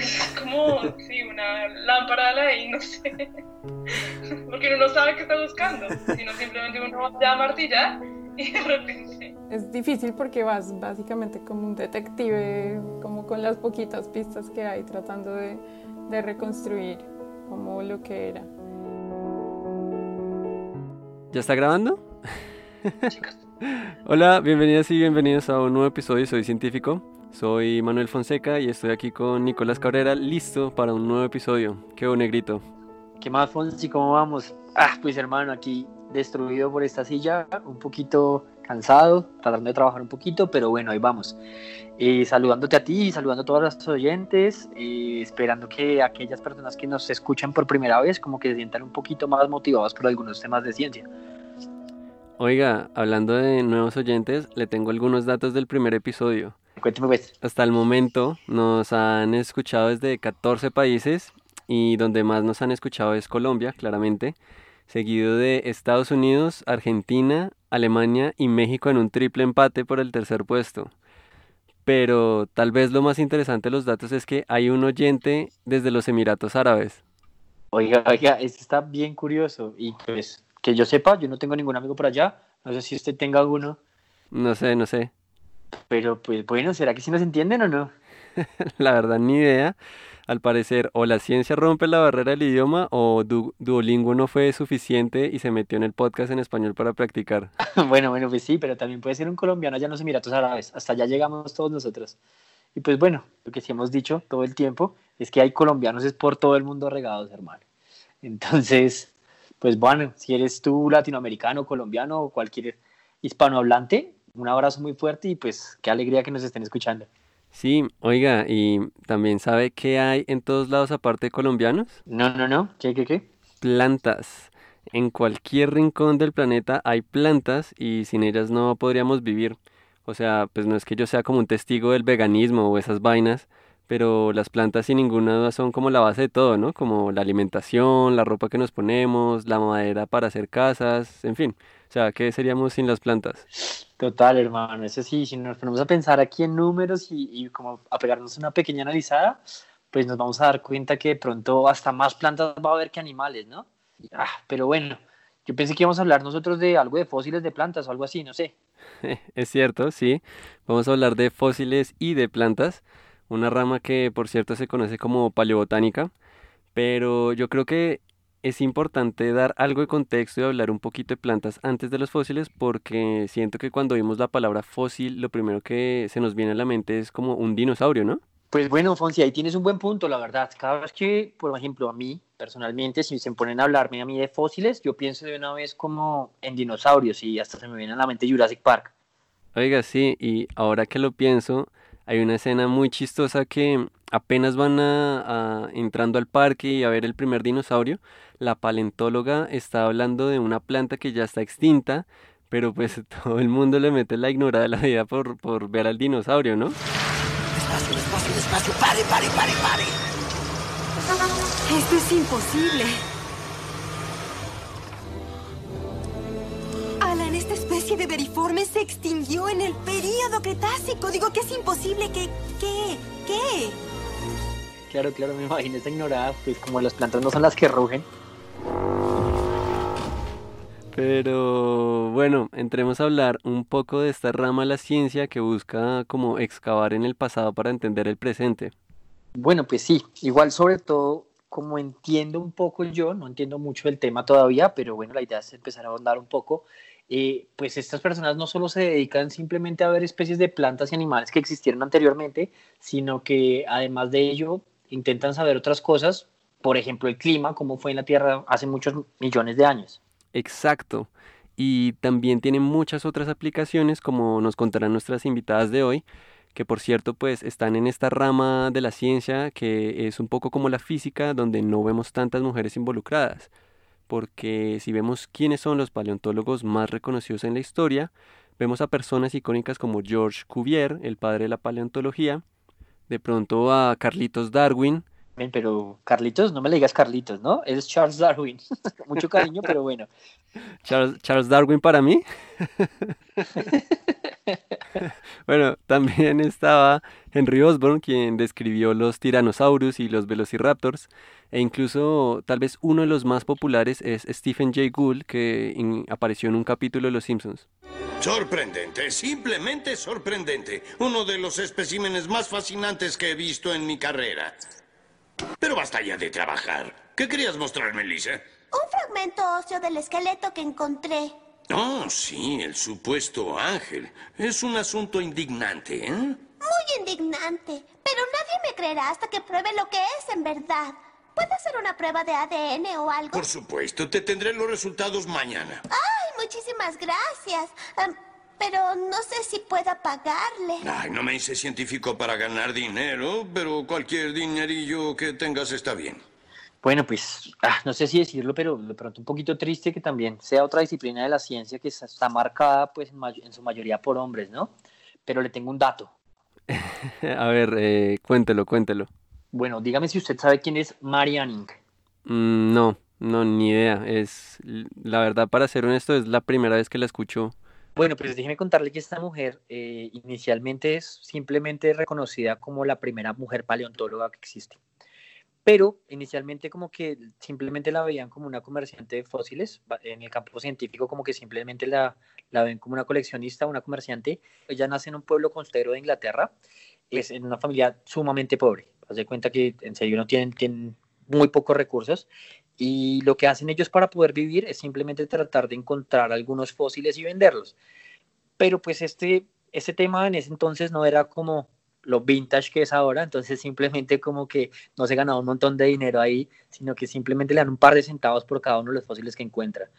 es como, sí, una lámpara ahí, no sé. Porque uno no sabe qué está buscando, sino simplemente uno va a martillar y de repente... Es difícil porque vas básicamente como un detective, como con las poquitas pistas que hay, tratando de, de reconstruir como lo que era. ¿Ya está grabando? Hola, bienvenidas y bienvenidos a un nuevo episodio de Soy Científico. Soy Manuel Fonseca y estoy aquí con Nicolás Cabrera, listo para un nuevo episodio. ¿Qué hubo, negrito? ¿Qué más, Fonsi? ¿Cómo vamos? Ah, pues hermano, aquí destruido por esta silla, un poquito cansado, tratando de trabajar un poquito, pero bueno, ahí vamos. Eh, saludándote a ti, saludando a todos los oyentes, eh, esperando que aquellas personas que nos escuchan por primera vez como que se sientan un poquito más motivados por algunos temas de ciencia. Oiga, hablando de nuevos oyentes, le tengo algunos datos del primer episodio. Cuénteme pues. Hasta el momento nos han escuchado desde 14 países y donde más nos han escuchado es Colombia, claramente, seguido de Estados Unidos, Argentina, Alemania y México en un triple empate por el tercer puesto. Pero tal vez lo más interesante de los datos es que hay un oyente desde los Emiratos Árabes. Oiga, oiga, esto está bien curioso y pues que yo sepa, yo no tengo ningún amigo por allá, no sé si usted tenga alguno. No sé, no sé. Pero pues bueno, ¿será que sí nos entienden o no? la verdad, ni idea. Al parecer, o la ciencia rompe la barrera del idioma o Duolingo no fue suficiente y se metió en el podcast en español para practicar. bueno, bueno, pues sí, pero también puede ser un colombiano allá en los Emiratos Árabes. Hasta allá llegamos todos nosotros. Y pues bueno, lo que sí hemos dicho todo el tiempo es que hay colombianos es por todo el mundo regados, hermano. Entonces, pues bueno, si eres tú latinoamericano, colombiano o cualquier hispanohablante, un abrazo muy fuerte y pues qué alegría que nos estén escuchando. Sí, oiga, ¿y también sabe qué hay en todos lados aparte de colombianos? No, no, no, ¿qué, qué, qué? Plantas. En cualquier rincón del planeta hay plantas y sin ellas no podríamos vivir. O sea, pues no es que yo sea como un testigo del veganismo o esas vainas, pero las plantas sin ninguna duda son como la base de todo, ¿no? Como la alimentación, la ropa que nos ponemos, la madera para hacer casas, en fin. O sea, ¿qué seríamos sin las plantas? Total, hermano, eso sí, si nos ponemos a pensar aquí en números y, como a pegarnos una pequeña analizada, pues nos vamos a dar cuenta que de pronto hasta más plantas va a haber que animales, ¿no? Ah, pero bueno, yo pensé que íbamos a hablar nosotros de algo de fósiles de plantas o algo así, no sé. Es cierto, sí. Vamos a hablar de fósiles y de plantas, una rama que por cierto se conoce como paleobotánica, pero yo creo que es importante dar algo de contexto y hablar un poquito de plantas antes de los fósiles porque siento que cuando oímos la palabra fósil lo primero que se nos viene a la mente es como un dinosaurio, ¿no? Pues bueno, Fonsi, ahí tienes un buen punto, la verdad. Cada vez que, por ejemplo, a mí, personalmente, si se ponen a hablarme a mí de fósiles, yo pienso de una vez como en dinosaurios y hasta se me viene a la mente Jurassic Park. Oiga, sí, y ahora que lo pienso, hay una escena muy chistosa que apenas van a, entrando al parque y a ver el primer dinosaurio, la paleontóloga está hablando de una planta que ya está extinta, pero pues todo el mundo le mete la ignorada de la vida por, por ver al dinosaurio, ¿no? Despacio, despacio, despacio, pare, pare, pare, pare. Esto es imposible. Alan, esta especie de veriforme se extinguió en el período Cretácico. Digo que es imposible que... ¿Qué? ¿Qué? Claro, claro, me imagino esa ignorada, pues como las plantas no son las que rugen. Pero bueno, entremos a hablar un poco de esta rama de la ciencia que busca como excavar en el pasado para entender el presente. Bueno, pues sí, igual sobre todo como entiendo un poco yo, no entiendo mucho del tema todavía, pero bueno, la idea es empezar a ahondar un poco. Eh, pues estas personas no solo se dedican simplemente a ver especies de plantas y animales que existieron anteriormente, sino que además de ello intentan saber otras cosas, por ejemplo el clima, cómo fue en la Tierra hace muchos millones de años. Exacto. Y también tiene muchas otras aplicaciones, como nos contarán nuestras invitadas de hoy, que por cierto pues están en esta rama de la ciencia que es un poco como la física, donde no vemos tantas mujeres involucradas. Porque si vemos quiénes son los paleontólogos más reconocidos en la historia, vemos a personas icónicas como George Cuvier, el padre de la paleontología, de pronto a Carlitos Darwin. Pero Carlitos, no me le digas Carlitos, ¿no? Es Charles Darwin. Mucho cariño, pero bueno. Charles, Charles Darwin para mí. bueno, también estaba Henry Osborn, quien describió los tiranosaurus y los velociraptors, e incluso tal vez uno de los más populares es Stephen Jay Gould, que in- apareció en un capítulo de Los Simpsons. Sorprendente, simplemente sorprendente. Uno de los especímenes más fascinantes que he visto en mi carrera. Pero basta ya de trabajar. ¿Qué querías mostrarme, Lisa? Un fragmento óseo del esqueleto que encontré. Oh, sí, el supuesto ángel. Es un asunto indignante, ¿eh? Muy indignante. Pero nadie me creerá hasta que pruebe lo que es en verdad. ¿Puede hacer una prueba de ADN o algo? Por supuesto, te tendré los resultados mañana. Ay, muchísimas gracias. Em, pero no sé si pueda pagarle. Ay, no me hice científico para ganar dinero, pero cualquier dinerillo que tengas está bien. Bueno, pues ah, no sé si decirlo, pero de pronto un poquito triste que también sea otra disciplina de la ciencia que está- marcada pues en, may- en su mayoría por hombres, ¿no? Pero le tengo un dato. A ver, eh, cuéntelo, cuéntelo. Bueno, dígame si usted sabe quién es Mary Anning. Mm, no, no, ni idea. Es, la verdad, para ser honesto, es la primera vez que la escucho. Bueno, pues déjeme contarle que esta mujer eh, inicialmente es simplemente reconocida como la primera mujer paleontóloga que existe. Pero inicialmente como que simplemente la veían como una comerciante de fósiles. En el campo científico como que simplemente la, la ven como una coleccionista, una comerciante. Ella nace en un pueblo costero de Inglaterra, es en una familia sumamente pobre. Haz de cuenta que en serio no tienen, tienen muy pocos recursos y lo que hacen ellos para poder vivir es simplemente tratar de encontrar algunos fósiles y venderlos. Pero pues este, este tema en ese entonces no era como lo vintage que es ahora, entonces simplemente como que no se ganaba un montón de dinero ahí, sino que simplemente le dan un par de centavos por cada uno de los fósiles que encuentra.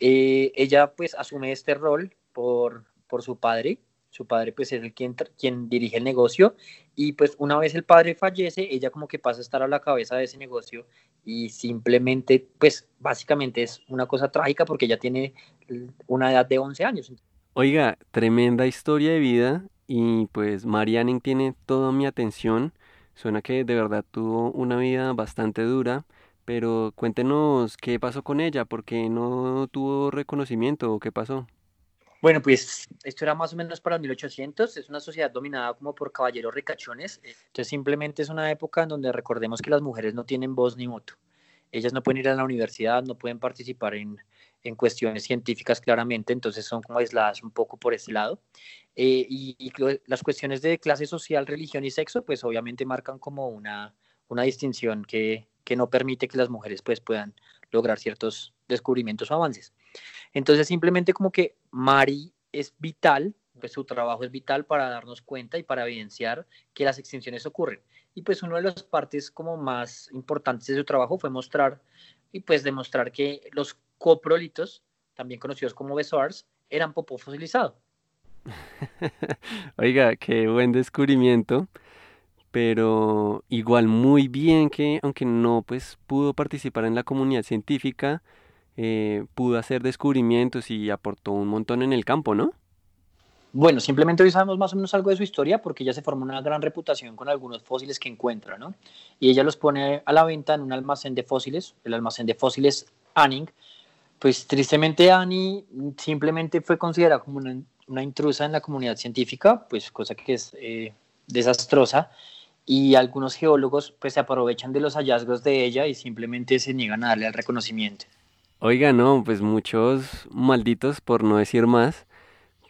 Eh, ella pues asume este rol por, por su padre, su padre pues es el quien, quien dirige el negocio y pues una vez el padre fallece, ella como que pasa a estar a la cabeza de ese negocio y simplemente pues básicamente es una cosa trágica porque ella tiene una edad de 11 años. Oiga, tremenda historia de vida y pues Mary Anning tiene toda mi atención. Suena que de verdad tuvo una vida bastante dura, pero cuéntenos qué pasó con ella, por qué no tuvo reconocimiento o qué pasó. Bueno, pues esto era más o menos para 1800, es una sociedad dominada como por caballeros ricachones, entonces simplemente es una época en donde recordemos que las mujeres no tienen voz ni voto. Ellas no pueden ir a la universidad, no pueden participar en, en cuestiones científicas claramente, entonces son como aisladas un poco por ese lado. Eh, y, y las cuestiones de clase social, religión y sexo, pues obviamente marcan como una, una distinción que, que no permite que las mujeres pues puedan lograr ciertos descubrimientos o avances. Entonces simplemente como que Mari es vital, pues su trabajo es vital para darnos cuenta y para evidenciar que las extinciones ocurren. Y pues una de las partes como más importantes de su trabajo fue mostrar y pues demostrar que los coprolitos, también conocidos como besoars, eran popó fosilizado. Oiga, qué buen descubrimiento, pero igual muy bien que, aunque no pues pudo participar en la comunidad científica, eh, pudo hacer descubrimientos y aportó un montón en el campo, ¿no? Bueno, simplemente hoy sabemos más o menos algo de su historia porque ella se formó una gran reputación con algunos fósiles que encuentra, ¿no? Y ella los pone a la venta en un almacén de fósiles, el almacén de fósiles Anning. Pues tristemente Annie simplemente fue considerada como una, intrusa en la comunidad científica, pues cosa que es eh, desastrosa. Y algunos geólogos pues se aprovechan de los hallazgos de ella y simplemente se niegan a darle el reconocimiento. Oiga, no, pues muchos malditos, por no decir más,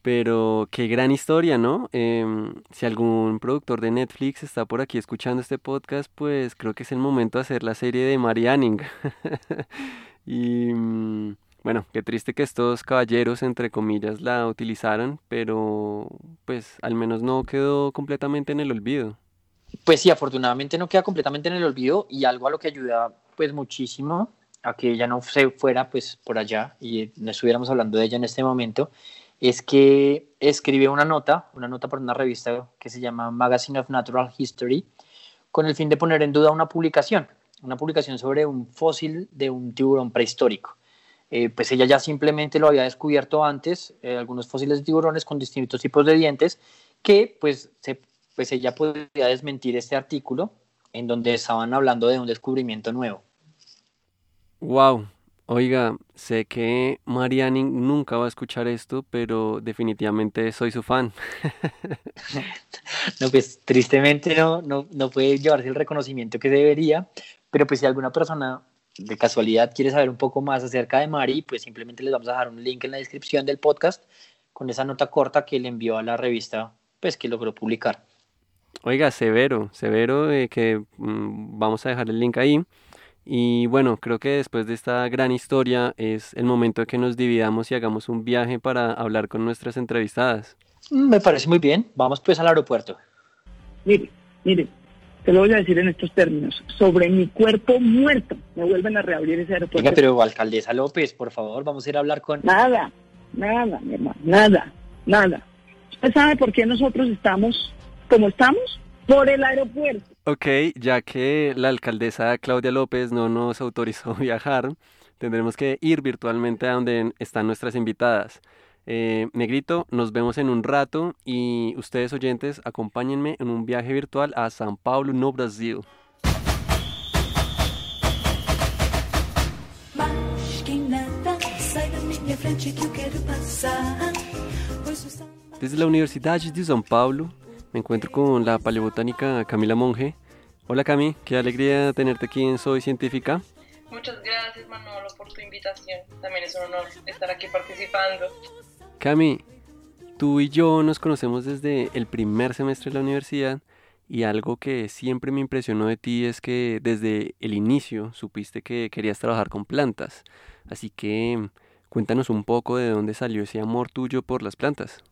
pero qué gran historia, ¿no? Em, si algún productor de Netflix está por aquí escuchando este podcast, pues creo que es el momento de hacer la serie de Mary Anning. Y mm, bueno, qué triste que estos caballeros, entre comillas, la utilizaran, pero pues al menos no quedó completamente en el olvido. Pues sí, afortunadamente no queda completamente en el olvido y algo a lo que ayuda pues muchísimo a que ella no se fuera pues por allá y no estuviéramos hablando de ella en este momento, es que escribe una nota, una nota para una revista que se llama Magazine of Natural History, con el fin de poner en duda una publicación, una publicación sobre un fósil de un tiburón prehistórico. Eh, pues ella ya simplemente lo había descubierto antes, eh, algunos fósiles de tiburones con distintos tipos de dientes, que pues, se, pues ella podría desmentir este artículo en donde estaban hablando de un descubrimiento nuevo. Wow, Oiga, sé que Mariani nunca va a escuchar esto, pero definitivamente soy su fan. No, pues tristemente no, no, no puede llevarse el reconocimiento que debería, pero pues si alguna persona de casualidad quiere saber un poco más acerca de Mari, pues simplemente les vamos a dejar un link en la descripción del podcast con esa nota corta que le envió a la revista, pues que logró publicar. Oiga, severo, severo, eh, que mm, vamos a dejar el link ahí. Y bueno, creo que después de esta gran historia es el momento de que nos dividamos y hagamos un viaje para hablar con nuestras entrevistadas. Mm, Me parece muy bien, vamos pues al aeropuerto. Mire, mire, te lo voy a decir en estos términos. Sobre mi cuerpo muerto, me vuelven a reabrir ese aeropuerto. Venga, pero alcaldesa López, por favor, vamos a ir a hablar con... Nada, nada, mi hermano, nada, nada. ¿Usted sabe por qué nosotros estamos como estamos? Por el aeropuerto. Ok, ya que la alcaldesa Claudia López no nos autorizó viajar, tendremos que ir virtualmente a donde están nuestras invitadas. Eh, Negrito, nos vemos en un rato y ustedes oyentes, acompáñenme en un viaje virtual a São Paulo, no Brasil. Sol Desde la Universidad de São Paulo me encuentro con la paleobotánica Camila Monge. Hola Cami, qué alegría tenerte aquí en Soy Científica. Muchas gracias, Manolo, por tu invitación. También es un honor estar aquí participando. Cami, tú y yo nos conocemos desde el primer semestre de la universidad y algo que siempre me impresionó de ti es que desde el inicio supiste que querías trabajar con plantas. Así que cuéntanos un poco de dónde salió ese amor tuyo por las plantas.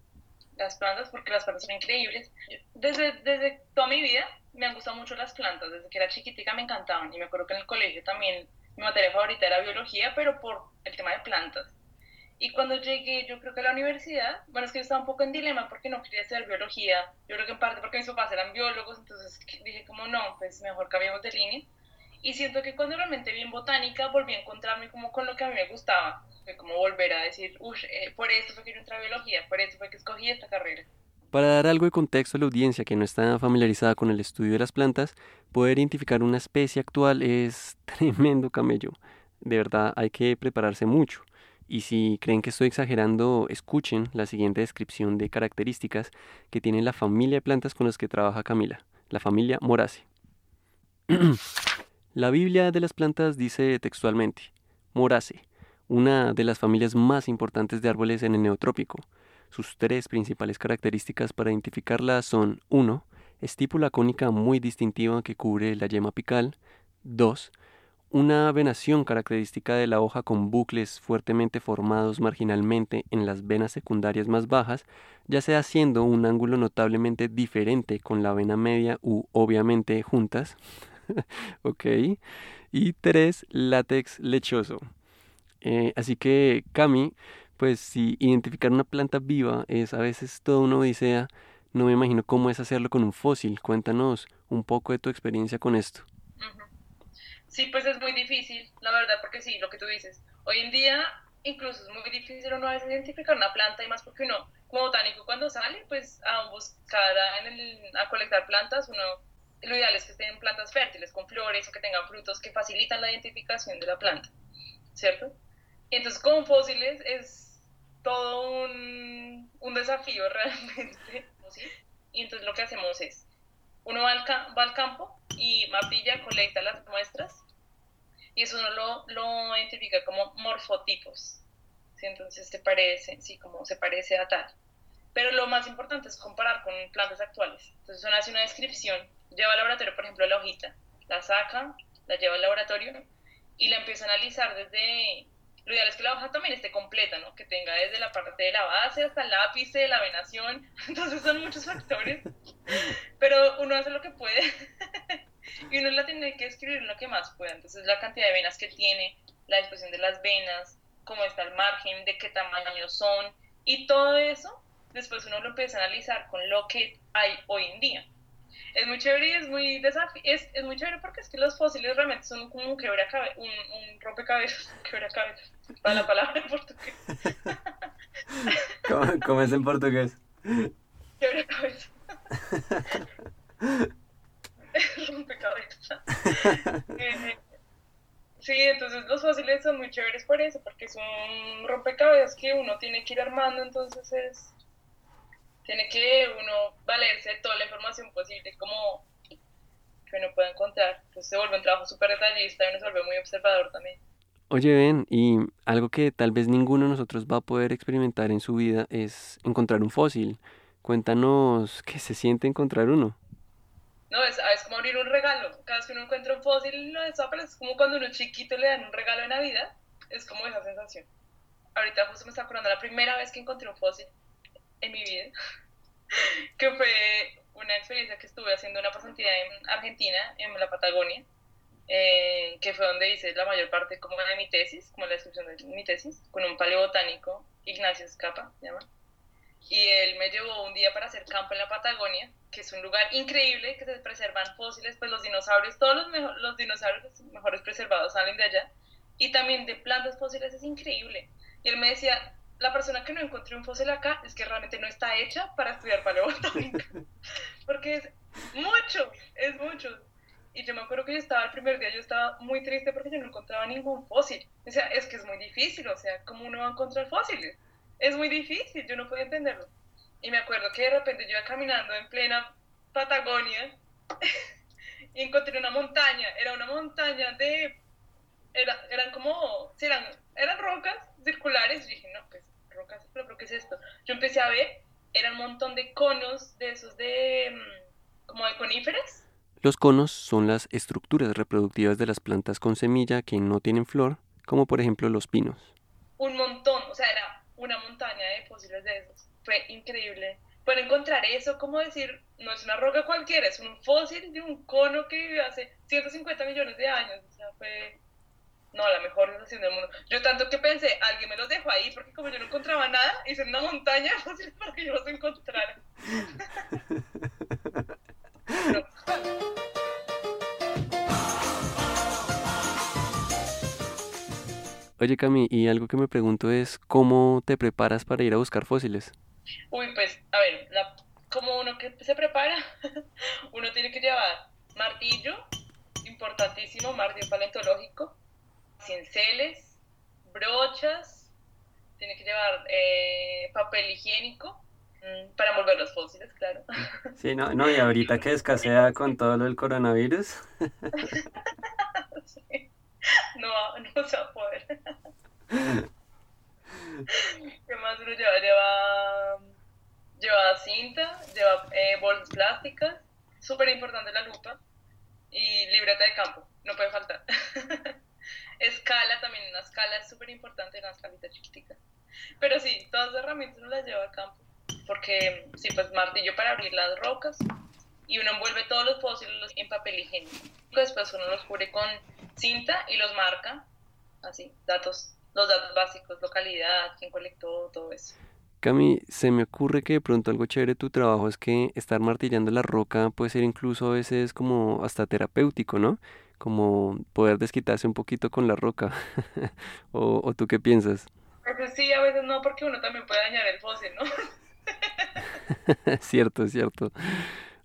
Las plantas, porque las plantas son increíbles. Desde, desde toda mi vida me han gustado mucho las plantas. Desde que era chiquitica me encantaban. Y me acuerdo que en el colegio también mi materia favorita era biología, pero por el tema de plantas. Y cuando llegué, yo creo que a la universidad, bueno, es que yo estaba un poco en dilema porque no quería estudiar biología. Yo creo que en parte porque mis papás eran biólogos, entonces dije como no, pues mejor cambiamos de línea. Y siento que cuando realmente vi en botánica volví a encontrarme como con lo que a mí me gustaba. Fue como volver a decir, uff, eh, por esto fue que yo entré a biología, por esto fue que escogí esta carrera. Para dar algo de contexto a la audiencia que no está familiarizada con el estudio de las plantas, poder identificar una especie actual es tremendo camello. De verdad hay que prepararse mucho. Y si creen que estoy exagerando, escuchen la siguiente descripción de características que tiene la familia de plantas con las que trabaja Camila, la familia Moraceae. la Biblia de las plantas dice textualmente, Moraceae, una de las familias más importantes de árboles en el neotrópico. Sus tres principales características para identificarla son 1. Estípula cónica muy distintiva que cubre la yema apical. 2. Una venación característica de la hoja con bucles fuertemente formados marginalmente en las venas secundarias más bajas, ya sea haciendo un ángulo notablemente diferente con la vena media u obviamente juntas. ok. Y 3. Látex lechoso. Eh, así que, Cami, pues si identificar una planta viva es a veces toda una odisea, no me imagino cómo es hacerlo con un fósil. Cuéntanos un poco de tu experiencia con esto. Sí, pues es muy difícil, la verdad, porque sí, lo que tú dices. Hoy en día incluso es muy difícil uno identificar una planta y más porque uno, como botánico, cuando sale, pues a buscar a, en el- a colectar plantas, uno, lo ideal es que estén plantas fértiles, con flores o que tengan frutos que facilitan la identificación de la planta, ¿cierto? Y entonces con fósiles es todo un, un desafío realmente, ¿sí? Y entonces lo que hacemos es, uno va al, campo y mapilla, colecta las muestras y eso uno lo, lo identifica como morfotipos. ¿sí? Entonces te parece, sí, como se parece a tal. Pero lo más importante es comparar con plantas actuales. Entonces uno hace una descripción, lleva al laboratorio, por ejemplo, la hojita, la saca, la lleva al laboratorio y la empieza a analizar desde... Lo ideal es que la hoja también esté completa, ¿no? Que tenga desde la parte de la base hasta el ápice, la venación. Entonces son muchos factores. Pero uno hace lo que puede y uno la tiene que escribir lo que más pueda. Entonces, la cantidad de venas que tiene, la disposición de las venas, cómo está el margen, de qué tamaño son, y todo eso, después uno lo empieza a analizar con lo que hay hoy en día. Es muy chévere y es muy desafi es, es muy chévere porque es que los fósiles realmente son como un quebracabe un, un rompecabezas, quebracabezas, para la palabra en portugués, ¿Cómo, cómo es en portugués? quebracabezas. rompecabezas. Eh, sí, entonces los fósiles son muy chéveres por eso, porque es un rompecabezas que uno tiene que ir armando, entonces es, tiene que uno valerse de toda la información posible como que uno pueda encontrar. Entonces se vuelve un trabajo súper detallista y uno se vuelve muy observador también. Oye, Ben, y algo que tal vez ninguno de nosotros va a poder experimentar en su vida es encontrar un fósil. Cuéntanos qué se siente encontrar uno. No, es, es como abrir un regalo. Cada vez que uno encuentra un fósil, lo desapra, es como cuando a uno chiquito le dan un regalo de Navidad. Es como esa sensación. Ahorita justo me está acordando la primera vez que encontré un fósil en mi vida, que fue una experiencia que estuve haciendo una pasantía en Argentina, en la Patagonia, eh, que fue donde hice la mayor parte como de mi tesis, como la descripción de mi tesis, con un paleobotánico, Ignacio Escapa, se llama. Y él me llevó un día para hacer campo en la Patagonia, que es un lugar increíble, que se preservan fósiles, pues los dinosaurios, todos los, mejo- los dinosaurios mejores preservados salen de allá, y también de plantas fósiles es increíble. Y él me decía, la persona que no encontré un fósil acá es que realmente no está hecha para estudiar paleobotánica, porque es mucho, es mucho. Y yo me acuerdo que yo estaba el primer día, yo estaba muy triste porque yo no encontraba ningún fósil. O sea, es que es muy difícil, o sea, ¿cómo uno va a encontrar fósiles? Es muy difícil, yo no podía entenderlo. Y me acuerdo que de repente yo iba caminando en plena Patagonia y encontré una montaña, era una montaña de... Era, eran como, sí, eran, eran rocas circulares, y dije, no, pues rocas, pero, ¿qué es esto? Yo empecé a ver, era un montón de conos de esos de, mm, como de coníferas, Los conos son las estructuras reproductivas de las plantas con semilla que no tienen flor, como por ejemplo los pinos. un montón, o sea, era una montaña de fósiles de esos. Fue increíble. Pero encontrar eso, como decir, no es una roca cualquiera, es un fósil de un cono que vive hace 150 millones de años. O sea, fue, no, la mejor sensación del mundo. Yo tanto que pensé, alguien me los dejó ahí, porque como yo no encontraba nada, hice una montaña de fósiles para que yo los encontrara. Oye Cami, y algo que me pregunto es cómo te preparas para ir a buscar fósiles. Uy, pues, a ver, la- como uno que se prepara, uno tiene que llevar martillo, importantísimo, martillo paleontológico, cinceles, brochas, tiene que llevar eh, papel higiénico mm, para envolver los fósiles, claro. Sí, no, no, y ahorita que escasea con todo lo del coronavirus. Sí. No, no se va a poder. ¿Qué más uno lleva? Lleva, lleva cinta, lleva eh, bolsas plásticas, súper importante la lupa y libreta de campo, no puede faltar. Escala también, una escala es súper importante, una escalita chiquitica. Pero sí, todas las herramientas uno las lleva a campo, porque sí, pues martillo para abrir las rocas y uno envuelve todos los fósiles en papel higiénico. Después uno los cubre con cinta y los marca, así, datos, los datos básicos, localidad, quién colectó, todo eso. Cami, se me ocurre que de pronto algo chévere de tu trabajo es que estar martillando la roca puede ser incluso a veces como hasta terapéutico, ¿no? Como poder desquitarse un poquito con la roca. ¿O, o tú qué piensas? A veces sí, a veces no, porque uno también puede dañar el fósil, ¿no? Cierto, cierto.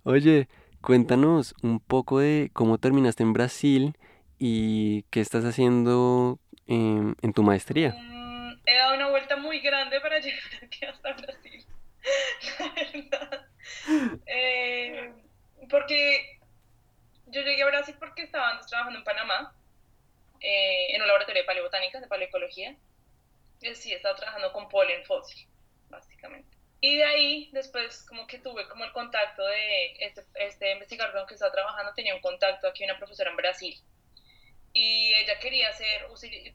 Oye, cuéntanos un poco de cómo terminaste en Brasil y qué estás haciendo en, en tu maestría. Mm, he dado una vuelta muy grande para llegar aquí hasta Brasil, la verdad. Eh, porque yo llegué a Brasil porque estaba antes trabajando en Panamá, eh, en un laboratorio de paleobotánica, de paleoecología. Y sí, estaba trabajando con polen fósil, básicamente. Y de ahí, después, como que tuve como el contacto de este, este investigador con que estaba trabajando, tenía un contacto aquí, una profesora en Brasil. Y ella quería hacer,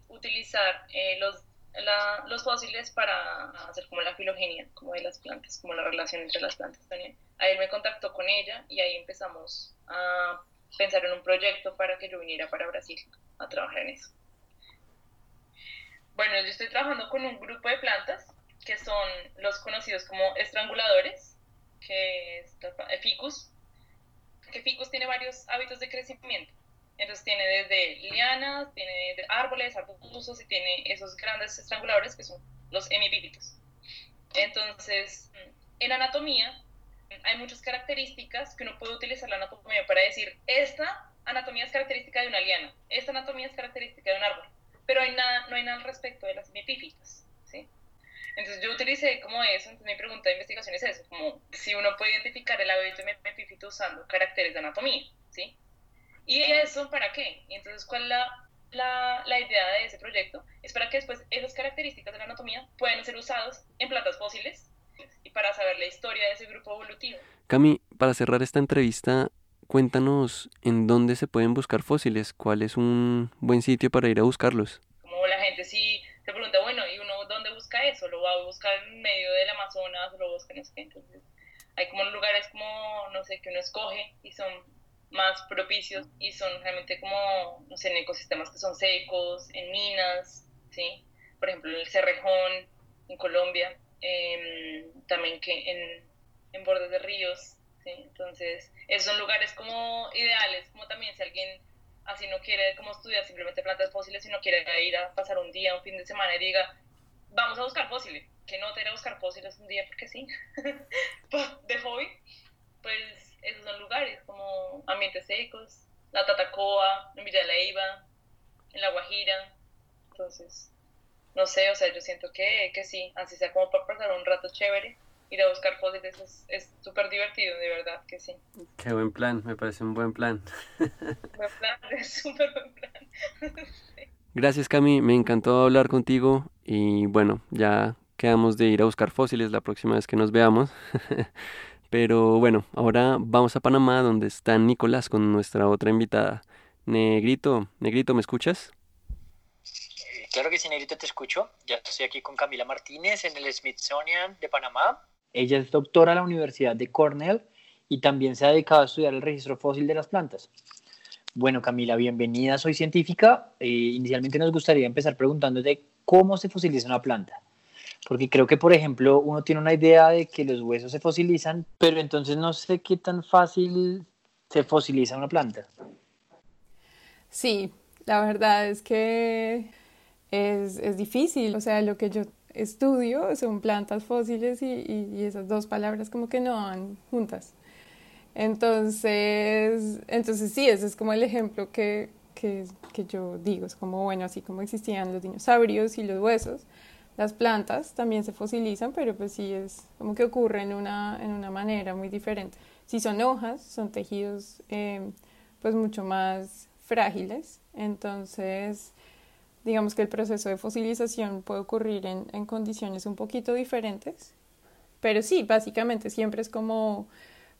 utilizar eh, los, la- los fósiles para hacer como la filogenia, como de las plantas, como la relación entre las plantas también. Ahí me contactó con ella y ahí empezamos a pensar en un proyecto para que yo viniera para Brasil a trabajar en eso. Bueno, yo estoy trabajando con un grupo de plantas que son los conocidos como estranguladores, que es eh, ficus, que ficus tiene varios hábitos de crecimiento. Entonces tiene desde lianas, tiene de árboles, arbustos y tiene esos grandes estranguladores que son los hemipílitos. Entonces, en anatomía hay muchas características que uno puede utilizar la anatomía para decir, esta anatomía es característica de una liana, esta anatomía es característica de un árbol. pero hay nada, no hay nada al respecto de las epífitas, ¿sí? Entonces yo utilicé como eso, entonces mi pregunta de investigación es eso, como si uno puede identificar el hábito epífita usando caracteres de anatomía, ¿sí? ¿Y eso para qué? Y entonces, ¿cuál es la, la, la, idea de ese proyecto? Es para que después esas características de la anatomía puedan ser usadas en plantas fósiles y para saber la historia de ese grupo evolutivo. Cami, para cerrar esta entrevista, cuéntanos en dónde se pueden buscar fósiles, cuál es un buen sitio para ir a buscarlos. Como la gente sí se pregunta, bueno, ¿y uno dónde busca eso? ¿Lo va a buscar en medio del Amazonas? ¿Lo busca en qué? Entonces, hay como lugares como, no sé, que uno escoge y son más propicios y son realmente como, no sé, en ecosistemas que son secos, en minas, ¿sí? Por ejemplo, en el Cerrejón, en Colombia, em, también que en, en bordes de ríos, ¿sí? Entonces, esos son lugares como ideales, como también si alguien así no quiere como estudiar simplemente plantas fósiles, sino quiere ir a pasar un día, un fin de semana y diga, vamos a buscar fósiles, que no te ir a buscar fósiles un día porque sí, de hobby, pues esos son lugares como ambientes secos, la Tatacoa, en Villa de Leiva, en La Guajira. Entonces, no sé, o sea, yo siento que, que sí, así sea como para pasar un rato chévere, ir a buscar fósiles es súper divertido, de verdad que sí. Qué buen plan, me parece un buen plan. buen plan, es súper buen plan. Gracias Cami, me encantó hablar contigo y bueno, ya quedamos de ir a buscar fósiles la próxima vez que nos veamos. Pero bueno, ahora vamos a Panamá donde está Nicolás con nuestra otra invitada. Negrito, Negrito, ¿me escuchas? Claro que sí, Negrito, te escucho. Ya estoy aquí con Camila Martínez en el Smithsonian de Panamá. Ella es doctora en la Universidad de Cornell y también se ha dedicado a estudiar el registro fósil de las plantas. Bueno, Camila, bienvenida. Soy científica. Eh, inicialmente nos gustaría empezar preguntándote cómo se fosiliza una planta. Porque creo que, por ejemplo, uno tiene una idea de que los huesos se fosilizan, pero entonces no sé qué tan fácil se fosiliza una planta. Sí, la verdad es que es, es difícil. O sea, lo que yo estudio son plantas fósiles y, y, esas dos palabras como que no van juntas. Entonces, entonces sí, ese es como el ejemplo que, que, que yo digo. Es como, bueno, así como existían los dinosaurios y los huesos las plantas también se fosilizan, pero pues sí es como que ocurre en una, en una manera muy diferente. Si son hojas, son tejidos eh, pues mucho más frágiles, entonces digamos que el proceso de fosilización puede ocurrir en, en condiciones un poquito diferentes, pero sí, básicamente siempre es como,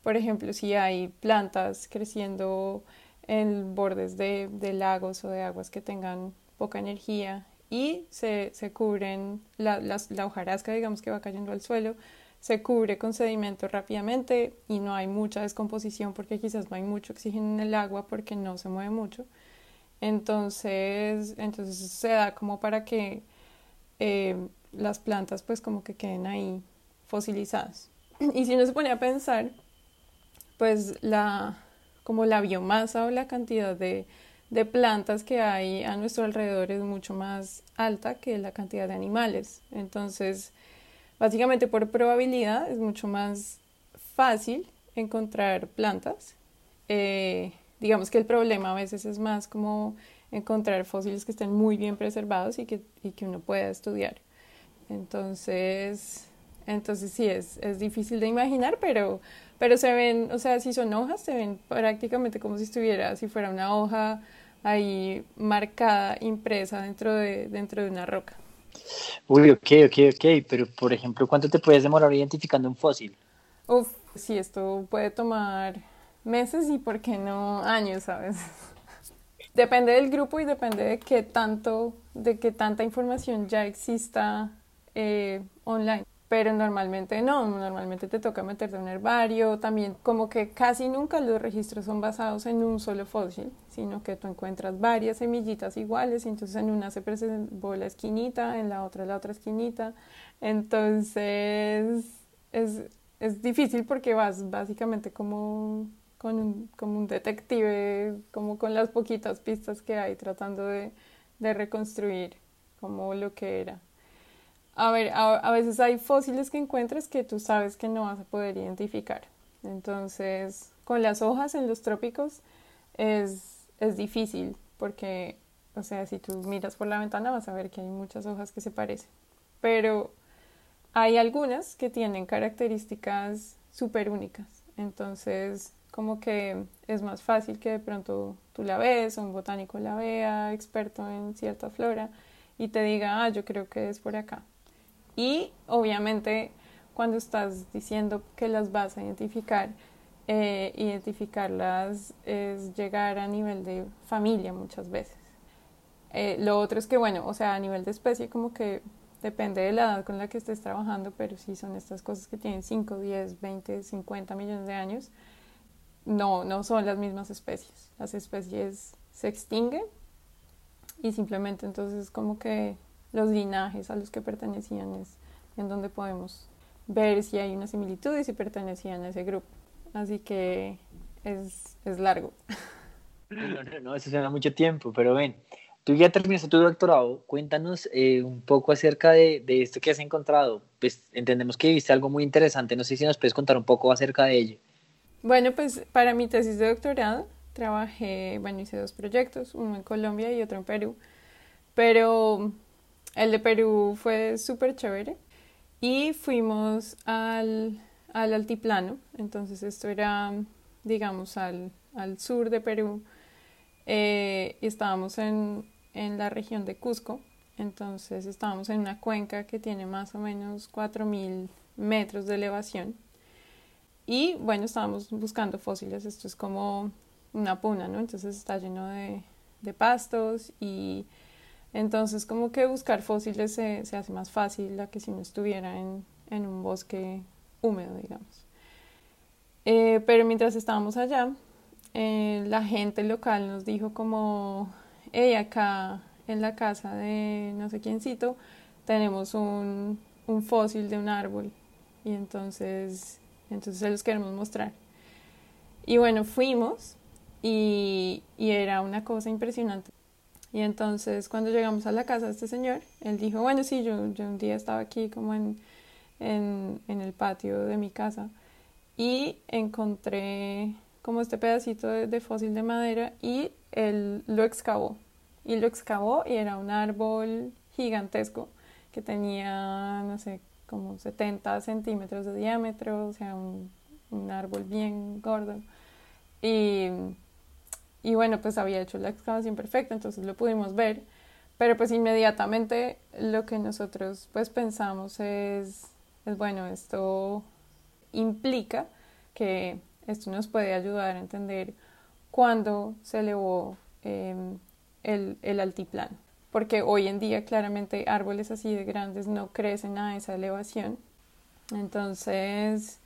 por ejemplo, si hay plantas creciendo en bordes de, de lagos o de aguas que tengan poca energía y se, se cubren, la, la, hojarasca, digamos que va cayendo al suelo, se cubre con sedimento rápidamente y no hay mucha descomposición porque quizás no hay mucho oxígeno en el agua porque no se mueve mucho. Entonces, entonces se da como para que eh, las plantas pues como que queden ahí fosilizadas. Y si uno se pone a pensar, pues la, como la biomasa o la cantidad de, de plantas que hay a nuestro alrededor es mucho más alta que la cantidad de animales. Entonces, básicamente por probabilidad es mucho más fácil encontrar plantas. Eh, digamos que el problema a veces es más como encontrar fósiles que estén muy bien preservados y que, y que uno pueda estudiar. Entonces, entonces sí, es, es difícil de imaginar, pero, pero se ven, o sea, si son hojas, se ven prácticamente como si estuviera, si fuera una hoja ahí marcada, impresa dentro de, dentro de una roca. Uy, ok, ok, ok, pero por ejemplo, ¿cuánto te puedes demorar identificando un fósil? Uf, sí, esto puede tomar meses y por qué no años, ¿sabes? depende del grupo y depende de qué tanto, de qué tanta información ya exista eh, online. Pero normalmente no, normalmente te toca meterte en un herbario, también como que casi nunca los registros son basados en un solo fósil, sino que tú encuentras varias semillitas iguales y entonces en una se presentó la esquinita, en la otra la otra esquinita, entonces es, es difícil porque vas básicamente como con un, como un detective, como con las poquitas pistas que hay tratando de, de reconstruir como lo que era. A ver, a, veces hay fósiles que encuentras que tú sabes que no vas a poder identificar. Entonces, con las hojas en los trópicos es, es difícil porque o sea, si tú miras por la ventana vas a ver que hay muchas hojas que se parecen. Pero hay algunas que tienen características súper únicas. Entonces, como que es más fácil que de pronto tú la ves, o un botánico la vea, experto en cierta flora, y te diga, ah, yo creo que es por acá. Y obviamente cuando estás diciendo que las vas a identificar, eh, identificarlas es llegar a nivel de familia muchas veces. Eh, lo otro es que, bueno, o sea, a nivel de especie como que depende de la edad con la que estés trabajando, pero si son estas cosas que tienen 5, 10, 20, 50 millones de años, no, no son las mismas especies. Las especies se extinguen y simplemente entonces como que los linajes a los que pertenecían es en donde podemos ver si hay una similitud y si pertenecían a ese grupo. Así que es, es largo. No, no, no, eso suena mucho tiempo, pero ven, Tú ya terminaste tu doctorado, cuéntanos eh, un poco acerca de, de, esto que has encontrado. Pues entendemos que viste algo muy interesante, no sé si nos puedes contar un poco acerca de ello. Bueno, pues para mi tesis de doctorado trabajé, bueno, hice dos proyectos, uno en Colombia y otro en Perú, pero el de Perú fue súper chévere y fuimos al, al altiplano, entonces esto era, digamos, al, al sur de Perú. Eh, y estábamos en, en la región de Cusco. Entonces estábamos en una cuenca que tiene más o menos 4.000 metros de elevación. Y bueno, estábamos buscando fósiles. Esto es como una puna, ¿no? Entonces está lleno de, de pastos y entonces como que buscar fósiles se, se, hace más fácil a que si no estuviera en, en un bosque húmedo, digamos. Eh, pero mientras estábamos allá, eh, la gente local nos dijo como, hey, acá en la casa de no sé quiéncito tenemos un, un fósil de un árbol y entonces, entonces se los queremos mostrar. Y bueno, fuimos y, y, era una cosa impresionante. Y entonces cuando llegamos a la casa de este señor, él dijo, bueno, sí, yo, yo un día estaba aquí como en, en, en el patio de mi casa y encontré como este pedacito de, de, fósil de madera y él lo excavó. Y lo excavó y era un árbol gigantesco que tenía, no sé, como 70 centímetros de diámetro, o sea, un, árbol bien gordo. Y, y bueno, pues había hecho la excavación perfecta, entonces lo pudimos ver. Pero pues inmediatamente lo que nosotros pues pensamos es, es bueno, esto implica que esto nos puede ayudar a entender cuándo se elevó eh, el, el altiplano, porque hoy en día claramente árboles así de grandes no crecen a esa elevación. Entonces,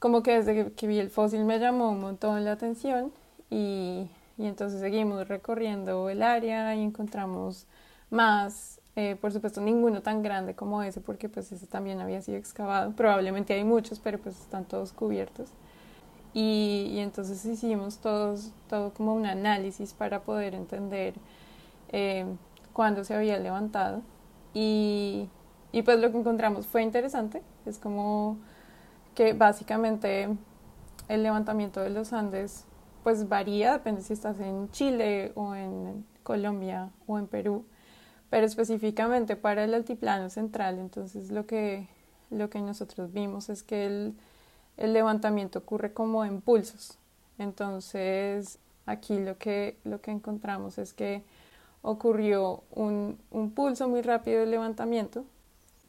como que desde que vi el fósil me llamó un montón la atención y, y entonces seguimos recorriendo el área y encontramos más, eh, por supuesto ninguno tan grande como ese porque pues ese también había sido excavado, probablemente hay muchos pero pues están todos cubiertos. Y, y, entonces hicimos todos, todo como un análisis para poder entender eh, cuándo se había levantado. Y, y pues lo que encontramos fue interesante, es como que básicamente el levantamiento de los Andes pues varía, depende si estás en Chile o en Colombia o en Perú, pero específicamente para el altiplano central, entonces lo que, lo que nosotros vimos es que el el levantamiento ocurre como en pulsos. Entonces, aquí lo que, lo que encontramos es que ocurrió un, un pulso muy rápido de levantamiento.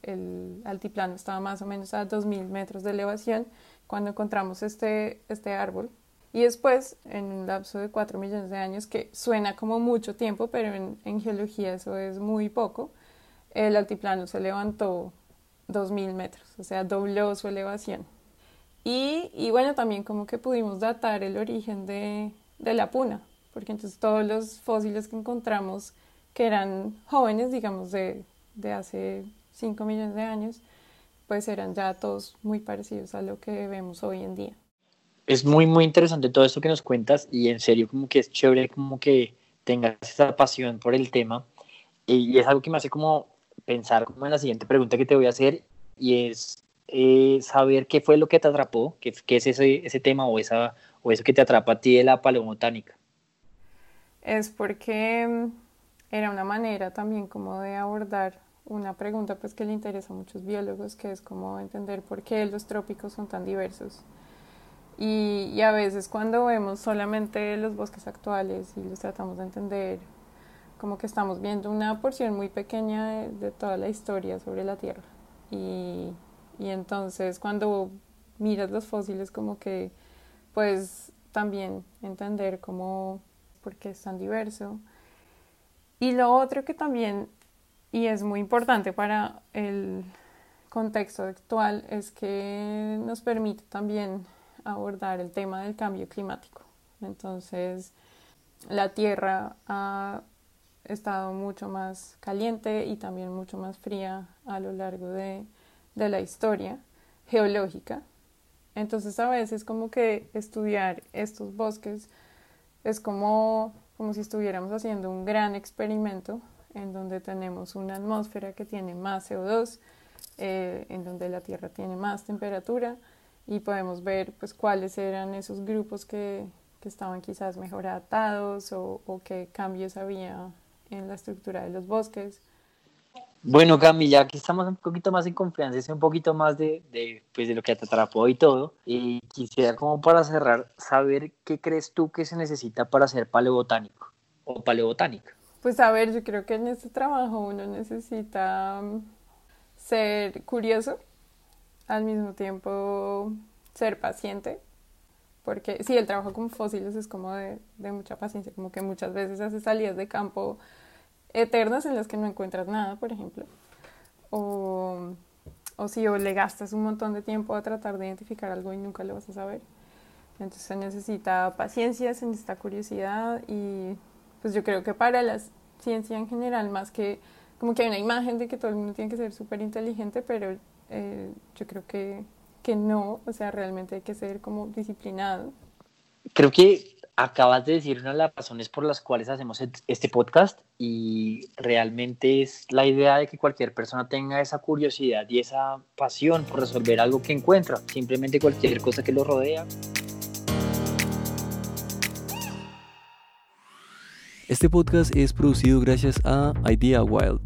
El altiplano estaba más o menos a 2.000 metros de elevación cuando encontramos este, este árbol. Y después, en un lapso de 4 millones de años, que suena como mucho tiempo, pero en, geología eso es muy poco, el altiplano se levantó 2.000 metros, o sea, dobló su elevación. Y, y, bueno, también como que pudimos datar el origen de, de, la puna, porque entonces todos los fósiles que encontramos que eran jóvenes, digamos, de, de hace 5 millones de años, pues eran ya todos muy parecidos a lo que vemos hoy en día. Es muy, muy interesante todo esto que nos cuentas y en serio como que es chévere como que tengas esa pasión por el tema y es algo que me hace como pensar como en la siguiente pregunta que te voy a hacer y es eh, saber qué fue lo que te atrapó, qué, qué es ese, ese, tema o, esa, o eso que te atrapa a ti de la paleobotánica. Es porque mm, era una manera también como de abordar una pregunta pues que le interesa a muchos biólogos, que es como entender por qué los trópicos son tan diversos. Y, y, a veces cuando vemos solamente los bosques actuales y los tratamos de entender, como que estamos viendo una porción muy pequeña de, de toda la historia sobre la Tierra. Y, y entonces cuando miras los fósiles como que pues también entender cómo, por qué es tan diverso. Y lo otro que también, y es muy importante para el contexto actual, es que nos permite también abordar el tema del cambio climático. Entonces, la Tierra ha estado mucho más caliente y también mucho más fría a lo largo de, de la historia geológica. Entonces a veces como que estudiar estos bosques es como, como si estuviéramos haciendo un gran experimento en donde tenemos una atmósfera que tiene más CO2, eh, en donde la Tierra tiene más temperatura y podemos ver pues cuáles eran esos grupos que, que estaban quizás mejor adaptados o, o qué cambios había en la estructura de los bosques. Bueno, Cami, ya que estamos un poquito más en confianza, es un poquito más de, pues, de lo que te atrapó y todo, y quisiera como para cerrar, saber qué crees tú que se necesita para ser paleobotánico o paleobotánica. Pues a ver, yo creo que en este trabajo uno necesita um, ser curioso, al mismo tiempo ser paciente, porque sí, el trabajo con fósiles es como de, de mucha paciencia, como que muchas veces haces salidas de campo eternas en las que no encuentras nada, por ejemplo. O, si o le gastas un montón de tiempo a tratar de identificar algo y nunca lo vas a saber. Entonces se necesita paciencia, se necesita curiosidad y pues yo creo que para la ciencia en general, más que como que hay una imagen de que todo el mundo tiene que ser súper inteligente, pero eh, yo creo que, que no, o sea, realmente hay que ser como disciplinado. Creo que acabas de decir una de las razones por las cuales hacemos este podcast y realmente es la idea de que cualquier persona tenga esa curiosidad y esa pasión por resolver algo que encuentra, simplemente cualquier cosa que lo rodea. Este podcast es producido gracias a Idea Wild.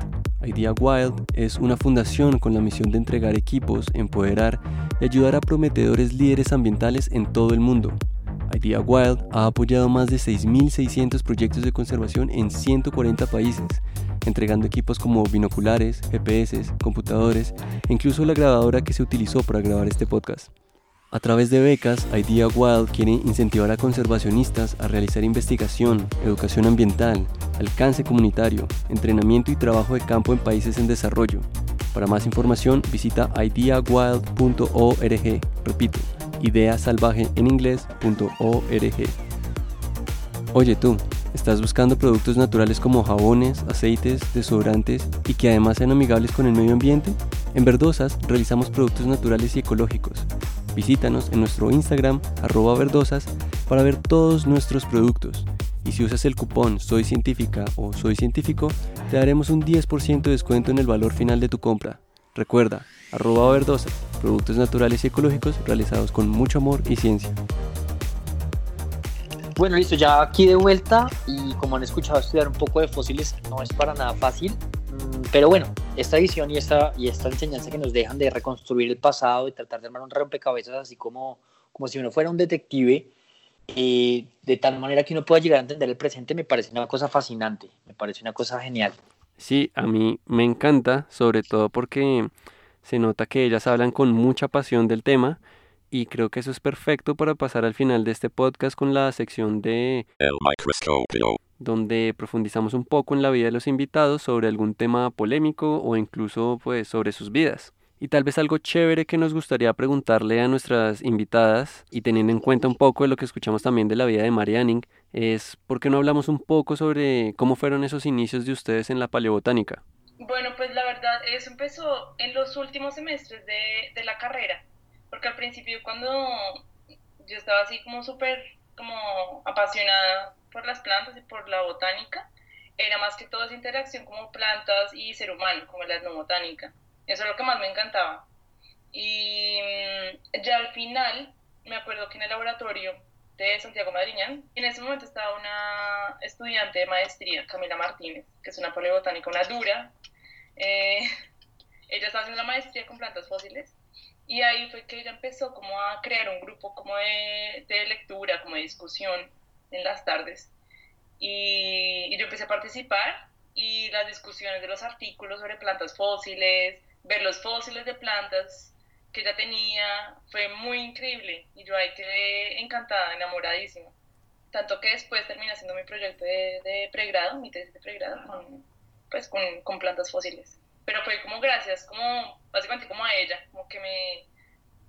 Idea Wild es una fundación con la misión de entregar equipos, empoderar y ayudar a prometedores líderes ambientales en todo el mundo Idea Wild ha apoyado más de 6.600 proyectos de conservación en 140 países, entregando equipos como binoculares, GPS, computadores e incluso la grabadora que se utilizó para grabar este podcast. A través de becas, Idea Wild quiere incentivar a conservacionistas a realizar investigación, educación ambiental, alcance comunitario, entrenamiento y trabajo de campo en países en desarrollo. Para más información visita ideawild.org. Repito, ideasalvaje en inglés.org. Oye tú, ¿estás buscando productos naturales como jabones, aceites, desodorantes y que además sean amigables con el medio ambiente? En Verdosas realizamos productos naturales y ecológicos. Visítanos en nuestro Instagram, arroba verdosas, para ver todos nuestros productos. Y si usas el cupón Soy Científica o Soy Científico, te daremos un 10% de descuento en el valor final de tu compra. Recuerda, arroba verdosa, productos naturales y ecológicos realizados con mucho amor y ciencia. Bueno, listo, ya aquí de vuelta y como han escuchado estudiar un poco de fósiles no es para nada fácil, mm, pero bueno, esta visión y esta, y esta enseñanza que nos dejan de reconstruir el pasado y tratar de armar un rompecabezas así como, como si uno fuera un detective, eh, de tal manera que uno pueda llegar a entender el presente, me parece una cosa fascinante, me parece una cosa genial. Sí, a mí me encanta, sobre todo porque se nota que ellas hablan con mucha pasión del tema y creo que eso es perfecto para pasar al final de este podcast con la sección de El microscopio, donde profundizamos un poco en la vida de los invitados sobre algún tema polémico o incluso pues sobre sus vidas. Y tal vez algo chévere que nos gustaría preguntarle a nuestras invitadas y teniendo en cuenta un poco de lo que escuchamos también de la vida de Marianning es por qué no hablamos un poco sobre cómo fueron esos inicios de ustedes en la paleobotánica. Bueno, pues la verdad, eso empezó en los últimos semestres de, de la carrera, porque al principio cuando yo estaba así como súper como apasionada por las plantas y por la botánica, era más que todo esa interacción como plantas y ser humano, como la etnobotánica. Eso es lo que más me encantaba. Y mm, ya al final, me acuerdo que en el laboratorio de Santiago Madriñán. En ese momento estaba una estudiante de maestría, Camila Martínez, que es una paleobotánica, una dura. Eh, ella estaba haciendo la maestría con plantas fósiles y ahí fue que ella empezó como a crear un grupo como de, de lectura, como de discusión en las tardes. Y, y yo empecé a participar y las discusiones de los artículos sobre plantas fósiles, ver los fósiles de plantas que ella tenía, fue muy increíble y yo ahí quedé encantada, enamoradísima. Tanto que después terminé haciendo mi proyecto de, de pregrado, mi tesis de pregrado, con, pues con, con plantas fósiles. Pero fue como gracias, como básicamente como a ella, como que me,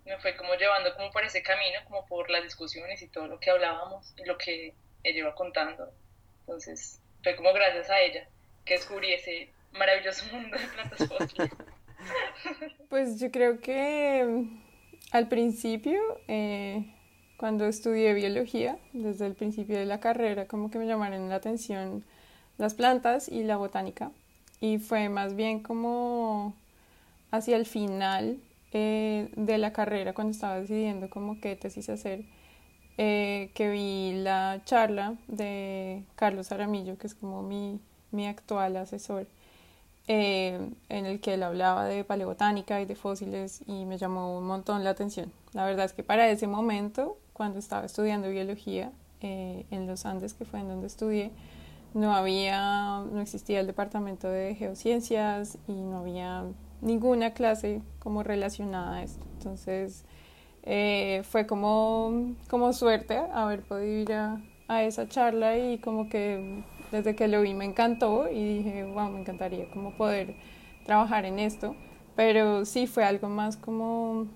me fue como llevando como por ese camino, como por las discusiones y todo lo que hablábamos y lo que ella iba contando. Entonces fue como gracias a ella que descubrí ese maravilloso mundo de plantas fósiles. Pues yo creo que mm, al principio, eh, cuando estudié biología, desde el principio de la carrera, como que me llamaron la atención las plantas y la botánica. Y fue más bien como hacia el final eh, de la carrera, cuando estaba decidiendo como qué tesis hacer, eh, que vi la charla de Carlos Aramillo, que es como mi, mi actual asesor eh, en el que él hablaba de paleobotánica y de fósiles y me llamó un montón la atención. La verdad es que para ese momento, cuando estaba estudiando biología en los Andes, que fue en donde estudié, no había, no existía el departamento de geociencias y no había ninguna clase como relacionada a esto. Entonces eh, fue como, como suerte haber podido ir a, esa charla y como que desde que lo vi me encantó y dije, wow, me encantaría como poder trabajar en esto, pero sí fue algo más como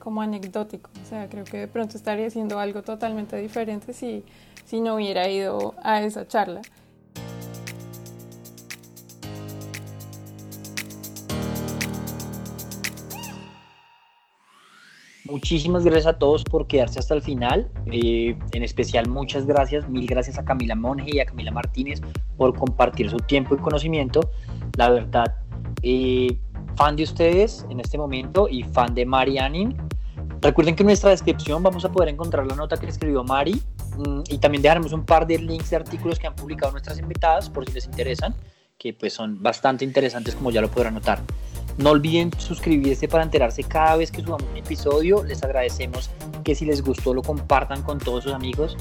como anecdótico, o sea, creo que de pronto estaría haciendo algo totalmente diferente si, si no hubiera ido a esa charla. Muchísimas gracias a todos por quedarse hasta el final. Eh, en especial, muchas gracias, mil gracias a Camila Monge y a Camila Martínez por compartir su tiempo y conocimiento. La verdad, eh, fan de ustedes en este momento y fan de Marianin. Recuerden que en nuestra descripción vamos a poder encontrar la nota que escribió Mari y también dejaremos un par de links de artículos que han publicado nuestras invitadas por si les interesan, que pues son bastante interesantes como ya lo podrán notar. No olviden suscribirse para enterarse cada vez que subamos un episodio. Les agradecemos que si les gustó lo compartan con todos sus amigos.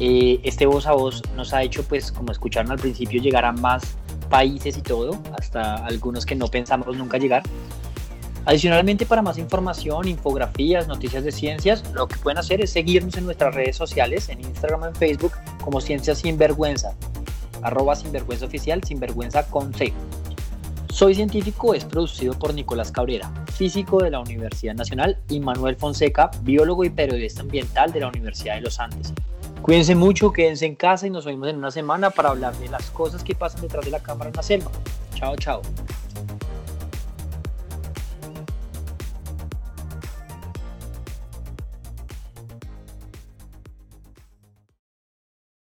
Eh, este voz a voz nos ha hecho, pues como escucharon al principio, llegar a más países y todo, hasta algunos que no pensamos nunca llegar. Adicionalmente, para más información, infografías, noticias de ciencias, lo que pueden hacer es seguirnos en nuestras redes sociales, en Instagram, en Facebook, como Ciencias Sin Vergüenza, arroba Sinvergüenza Oficial, Sinvergüenza con. Soy Científico es producido por Nicolás Cabrera, físico de la Universidad Nacional, y Manuel Fonseca, biólogo y periodista ambiental de la Universidad de los Andes. Cuídense mucho, quédense en casa y nos vemos en una semana para hablar de las cosas que pasan detrás de la cámara en la selva. Chao, chao.